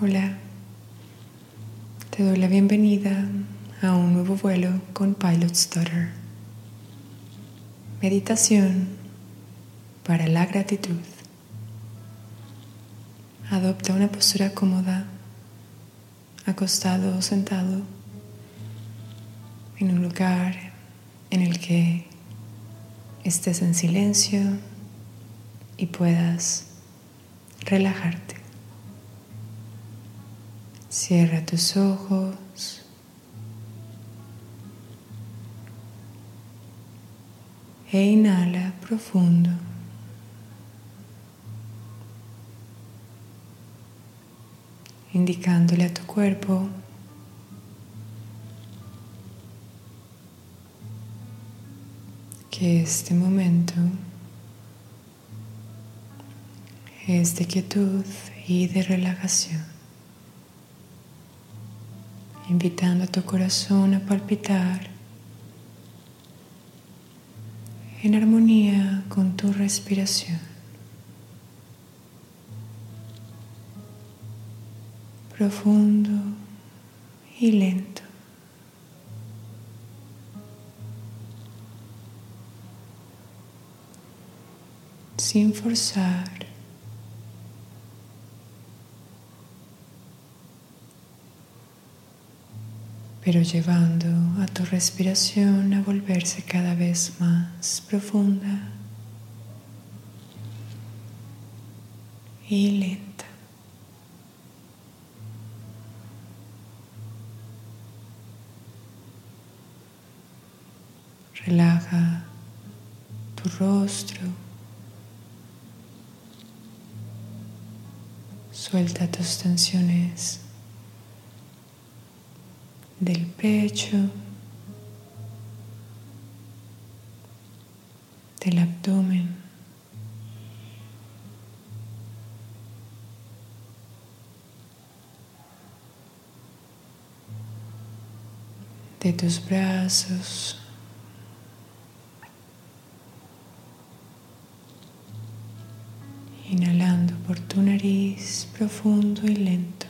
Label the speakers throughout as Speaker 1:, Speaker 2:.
Speaker 1: Hola, te doy la bienvenida a un nuevo vuelo con Pilot Stutter. Meditación para la gratitud. Adopta una postura cómoda, acostado o sentado, en un lugar en el que estés en silencio y puedas relajarte. Cierra tus ojos. E inhala profundo. Indicándole a tu cuerpo que este momento es de quietud y de relajación invitando a tu corazón a palpitar en armonía con tu respiración. Profundo y lento. Sin forzar. Pero llevando a tu respiración a volverse cada vez más profunda y lenta. Relaja tu rostro. Suelta tus tensiones del pecho, del abdomen. de tus brazos, inhalando por tu nariz profundo y lento.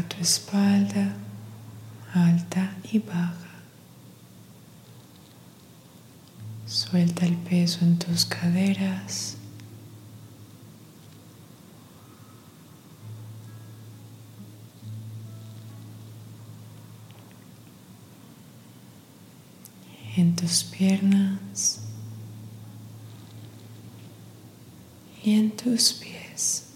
Speaker 1: Tu espalda alta y baja. Suelta el peso en tus caderas. En tus piernas y en tus pies.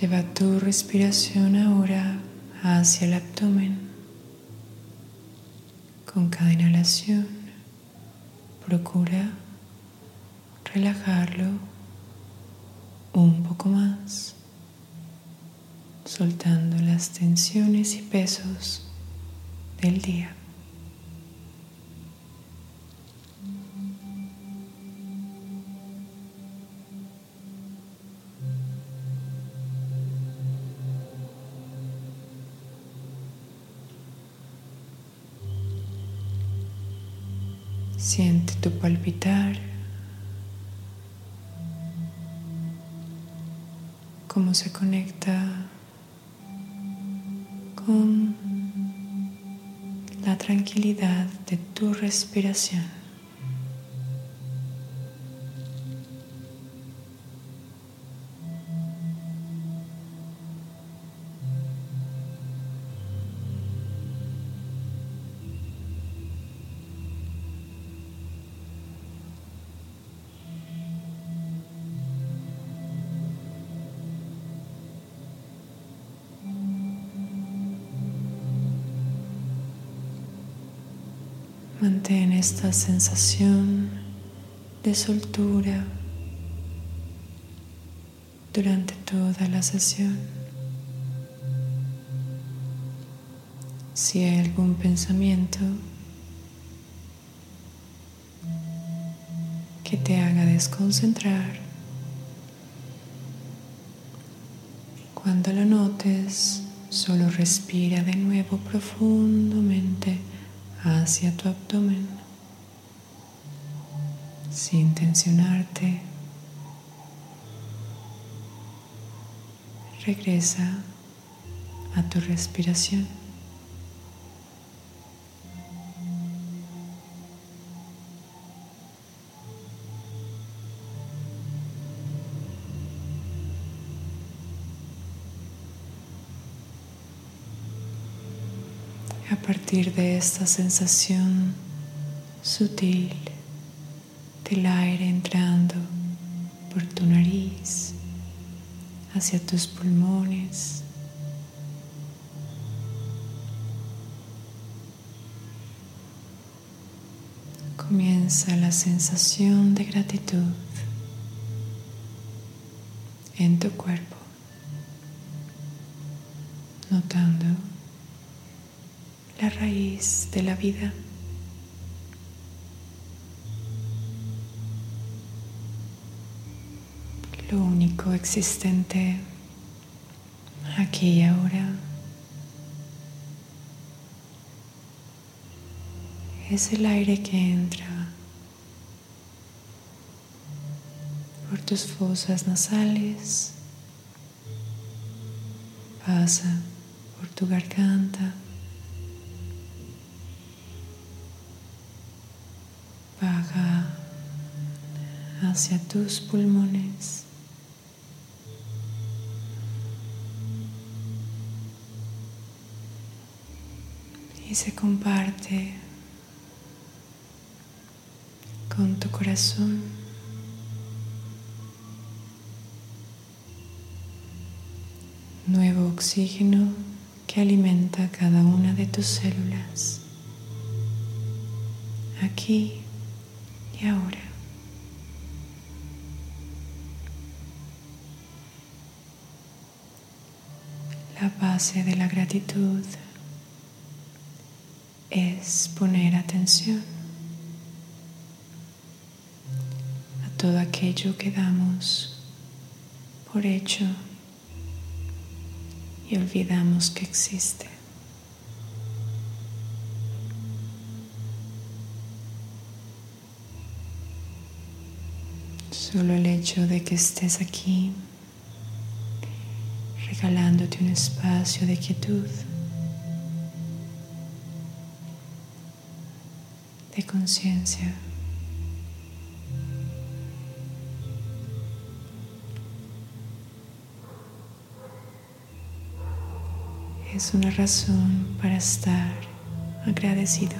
Speaker 1: Lleva tu respiración ahora hacia el abdomen. Con cada inhalación, procura relajarlo un poco más, soltando las tensiones y pesos del día. Siente tu palpitar, cómo se conecta con la tranquilidad de tu respiración. Mantén esta sensación de soltura durante toda la sesión. Si hay algún pensamiento que te haga desconcentrar, cuando lo notes, solo respira de nuevo profundamente hacia tu abdomen, sin tensionarte. Regresa a tu respiración. Partir de esta sensación sutil del aire entrando por tu nariz hacia tus pulmones. Comienza la sensación de gratitud en tu cuerpo, notando la raíz de la vida. Lo único existente aquí y ahora es el aire que entra por tus fosas nasales, pasa por tu garganta, hacia tus pulmones. Y se comparte con tu corazón. Nuevo oxígeno que alimenta cada una de tus células. Aquí y ahora. La base de la gratitud es poner atención a todo aquello que damos por hecho y olvidamos que existe. Solo el hecho de que estés aquí, regalándote un espacio de quietud, de conciencia. Es una razón para estar agradecido.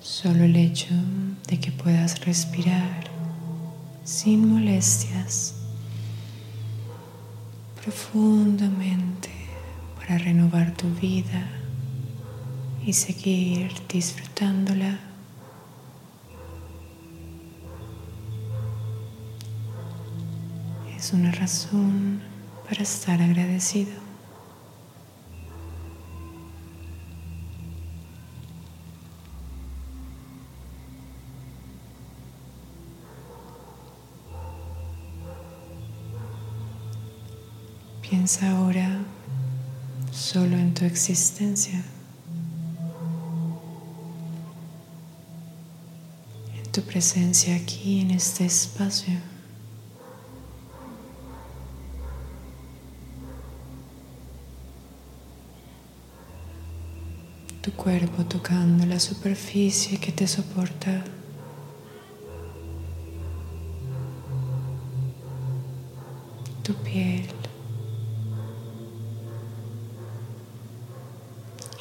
Speaker 1: Solo el hecho de que puedas respirar sin molestias profundamente para renovar tu vida y seguir disfrutándola. Es una razón para estar agradecido. Piensa ahora solo en tu existencia, en tu presencia aquí en este espacio. Tu cuerpo tocando la superficie que te soporta. Tu piel.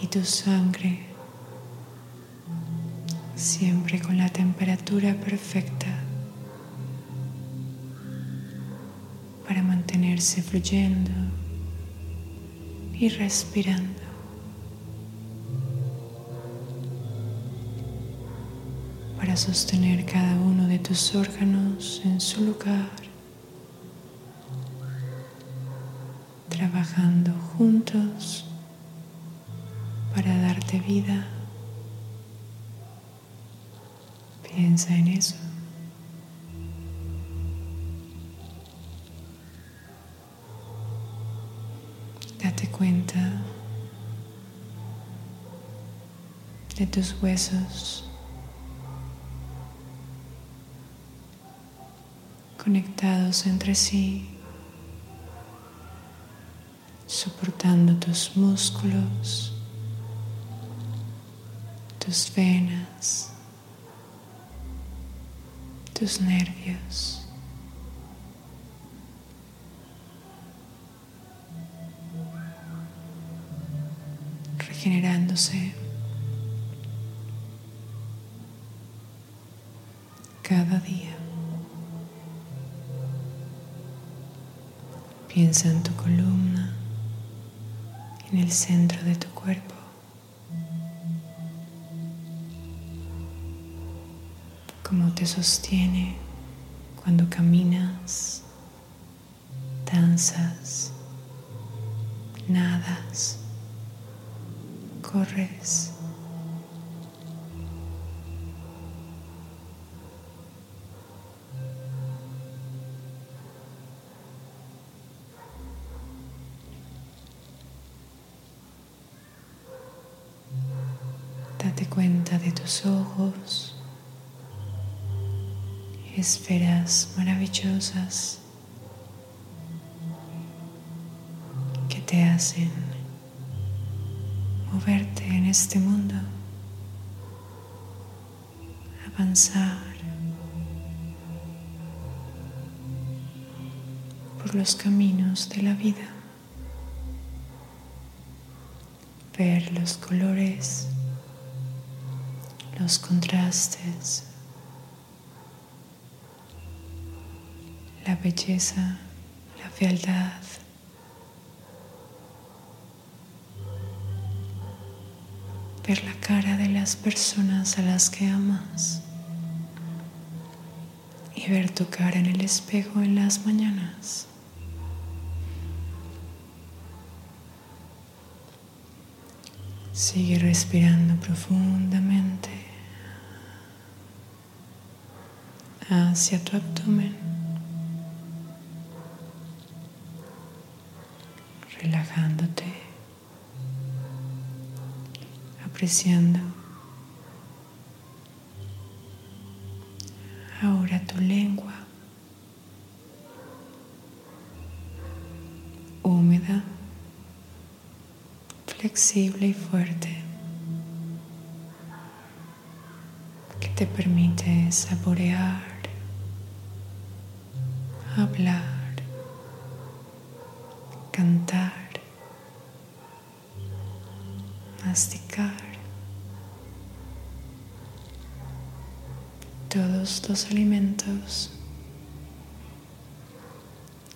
Speaker 1: Tu sangre siempre con la temperatura perfecta para mantenerse fluyendo y respirando. Para sostener cada uno de tus órganos en su lugar, trabajando juntos darte vida. Piensa en eso. Date cuenta de tus huesos. conectados entre sí, soportando tus músculos tus venas, tus nervios. regenerándose cada día. Piensa en tu columna, en el centro de tu cuerpo. Te sostiene cuando caminas, danzas, nadas, corres. Date cuenta de tus ojos, esferas maravillosas que te hacen moverte en este mundo, avanzar por los caminos de la vida, ver los colores los contrastes, la belleza, la fealdad. Ver la cara de las personas a las que amas y ver tu cara en el espejo en las mañanas. Sigue respirando profundamente. hacia tu abdomen, apreciando ahora tu lengua húmeda, flexible y fuerte. que te permite saborear hablar, cantar, masticar. Todos los alimentos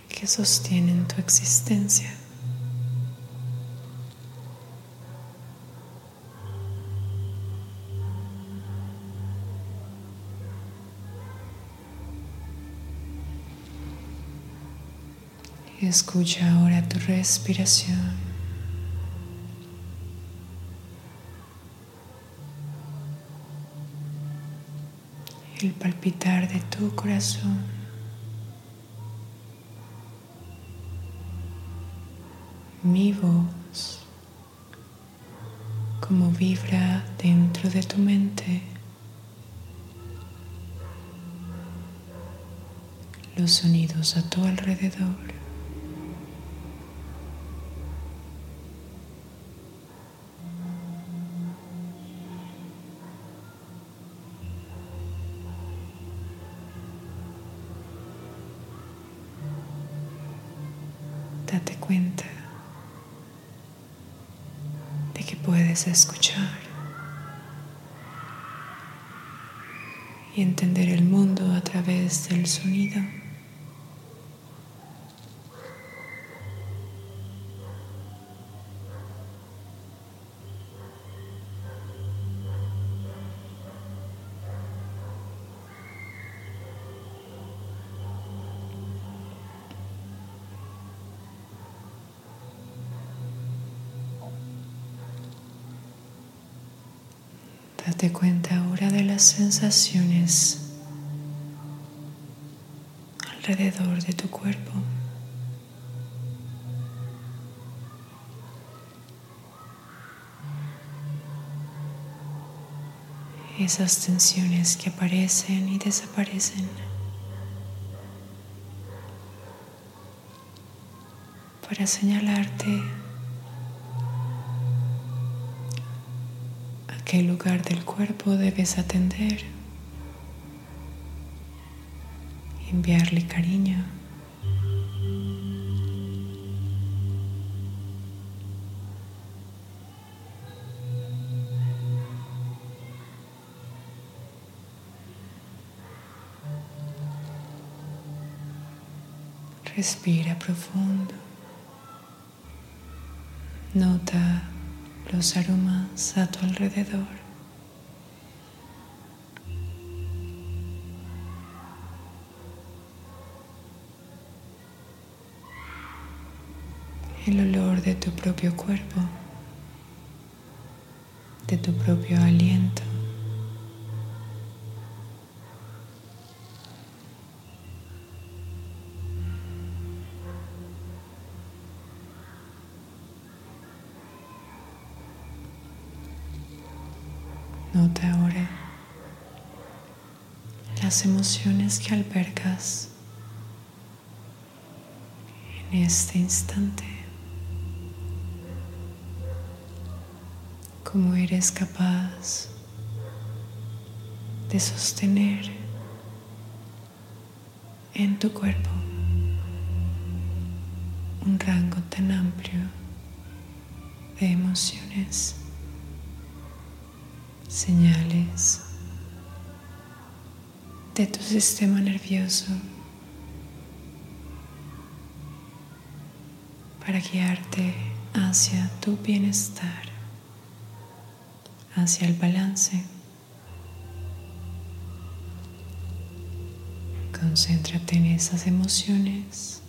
Speaker 1: que sostienen tu existencia. Escucha ahora tu respiración. El palpitar de tu corazón. Mi voz, como vibra dentro de tu mente. Los sonidos a tu alrededor. Escuchar y entender el mundo a través del sonido. Date cuenta ahora de las sensaciones alrededor de tu cuerpo. Esas tensiones que aparecen y desaparecen. Para señalarte qué lugar del cuerpo debes atender, enviarle cariño. Respira profundo. Nota los aromas a tu alrededor. El olor de tu propio cuerpo, Ahora las emociones que albergas en este instante. Cómo eres capaz de sostener en tu cuerpo un rango tan amplio de emociones señales de tu sistema nervioso para guiarte hacia tu bienestar, hacia el balance. Concéntrate en esas emociones.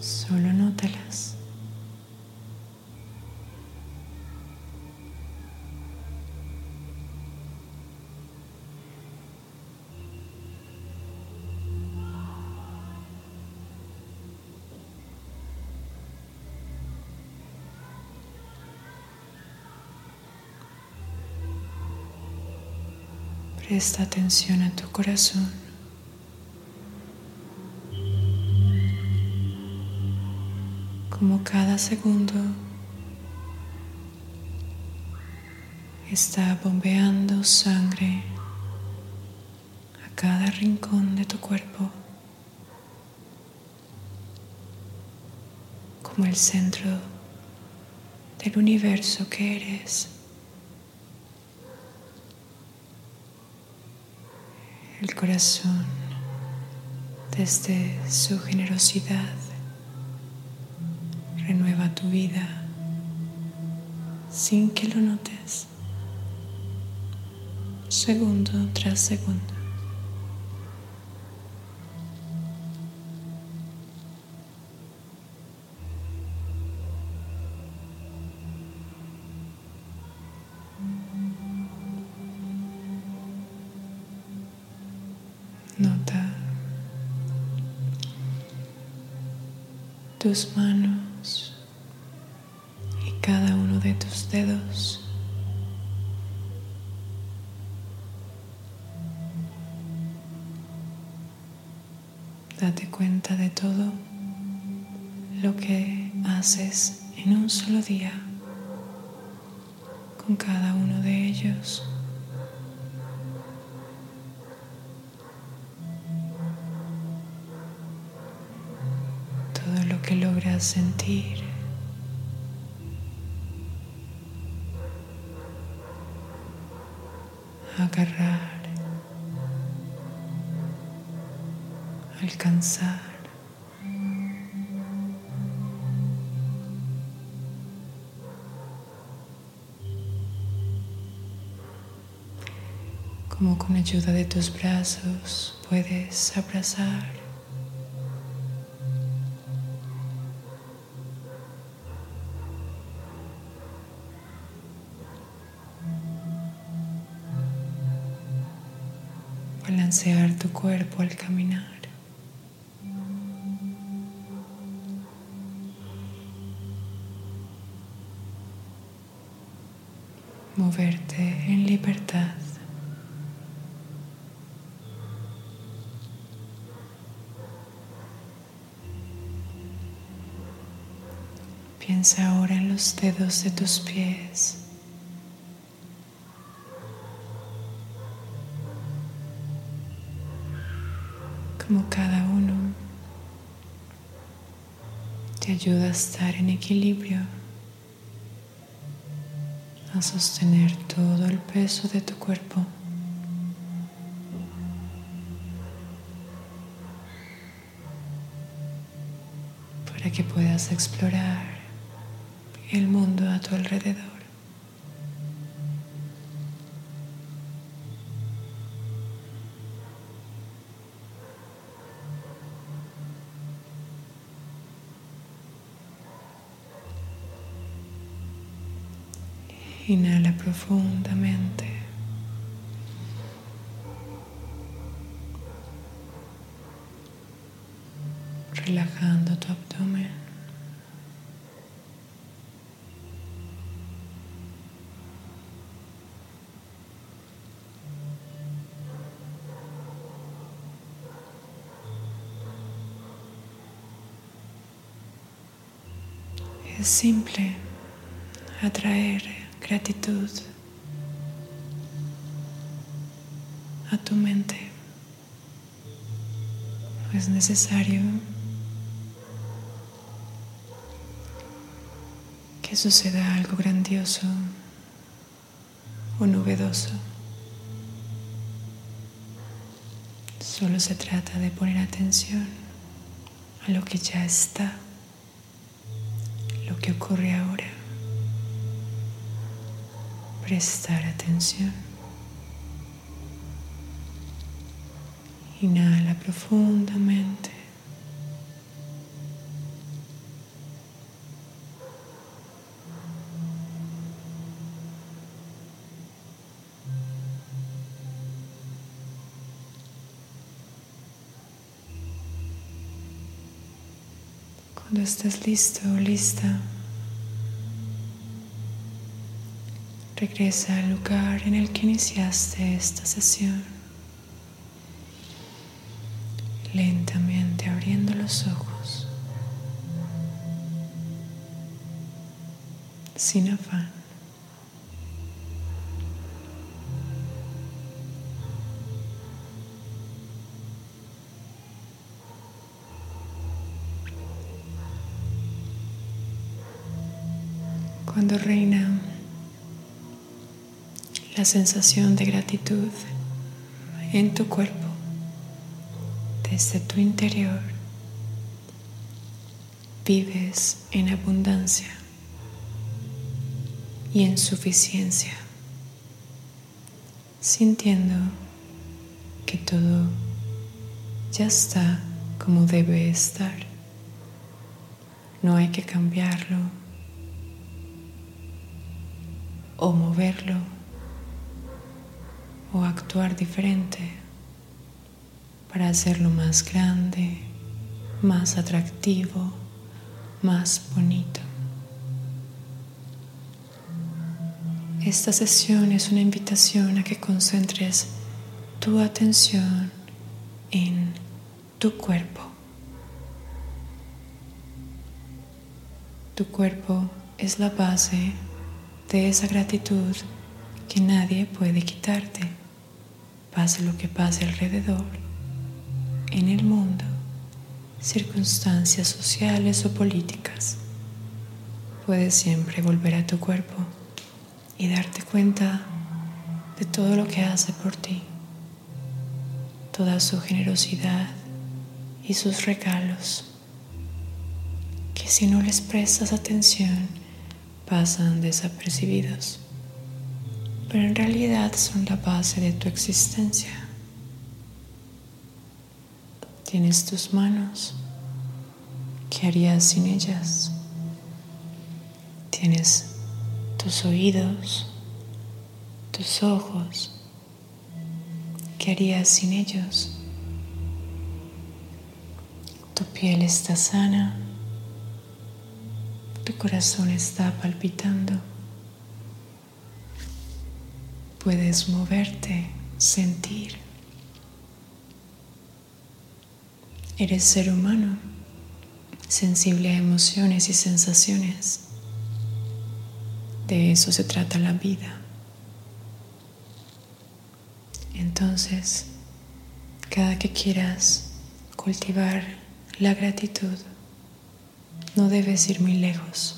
Speaker 1: Solo nótalas. Presta atención a tu corazón. Como cada segundo está bombeando sangre a cada rincón de tu cuerpo, como el centro del universo que eres. El corazón desde su generosidad renueva tu vida sin que lo notes, segundo tras segundo. Tus manos y cada uno de tus dedos. Date cuenta de todo lo que haces en un solo día con cada uno de ellos. Que logras sentir. Agarrar, alcanzar. Como con ayuda de tus brazos puedes abrazar tu cuerpo al caminar. moverte en libertad. Piensa ahora en los dedos de tus pies. Como cada uno te ayuda a estar en equilibrio, a sostener todo el peso de tu cuerpo. para que puedas explorar el mundo a tu alrededor. Inhala profundamente. Relajando tu abdomen. Es simple atraer gratitud a tu mente. No es necesario que suceda algo grandioso o novedoso. Solo se trata de poner atención a lo que ya está lo que ocurre ahora. Prestar atención. Inhala profundamente. Cuando estés listo o lista, regresa al lugar en el que iniciaste esta sesión, lentamente abriendo los ojos, sin afán. cuando reina la sensación de gratitud en tu cuerpo, desde tu interior, vives en abundancia y en suficiencia, sintiendo que todo ya está como debe estar. No hay que cambiarlo o moverlo o actuar diferente para hacerlo más grande, más atractivo, más bonito. Esta sesión es una invitación a que concentres tu atención en tu cuerpo. Tu cuerpo es la base de esa gratitud que nadie puede quitarte, pase lo que pase alrededor, en el mundo, circunstancias sociales o políticas. Puedes siempre volver a tu cuerpo y darte cuenta de todo lo que hace por ti, toda su generosidad y sus regalos, que si no les prestas atención, pasan desapercibidos, pero en realidad son la base de tu existencia. Tienes tus manos, ¿qué harías sin ellas? Tienes tus oídos, tus ojos, ¿qué harías sin ellos? Tu piel está sana tu corazón está palpitando. Puedes moverte, sentir. Eres ser humano, sensible a emociones y sensaciones. De eso se trata la vida. Entonces, cada que quieras cultivar la gratitud, no debes ir muy lejos.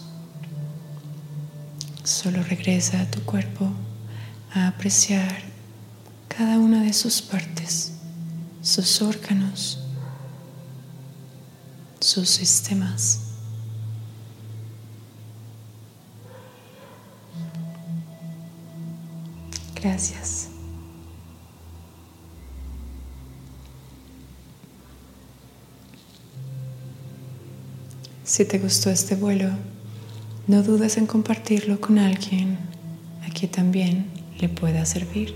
Speaker 1: Solo regresa a tu cuerpo a apreciar cada una de sus partes, sus órganos, sus sistemas. Gracias. Si te gustó este vuelo, no dudes en compartirlo con alguien a quien también le pueda servir.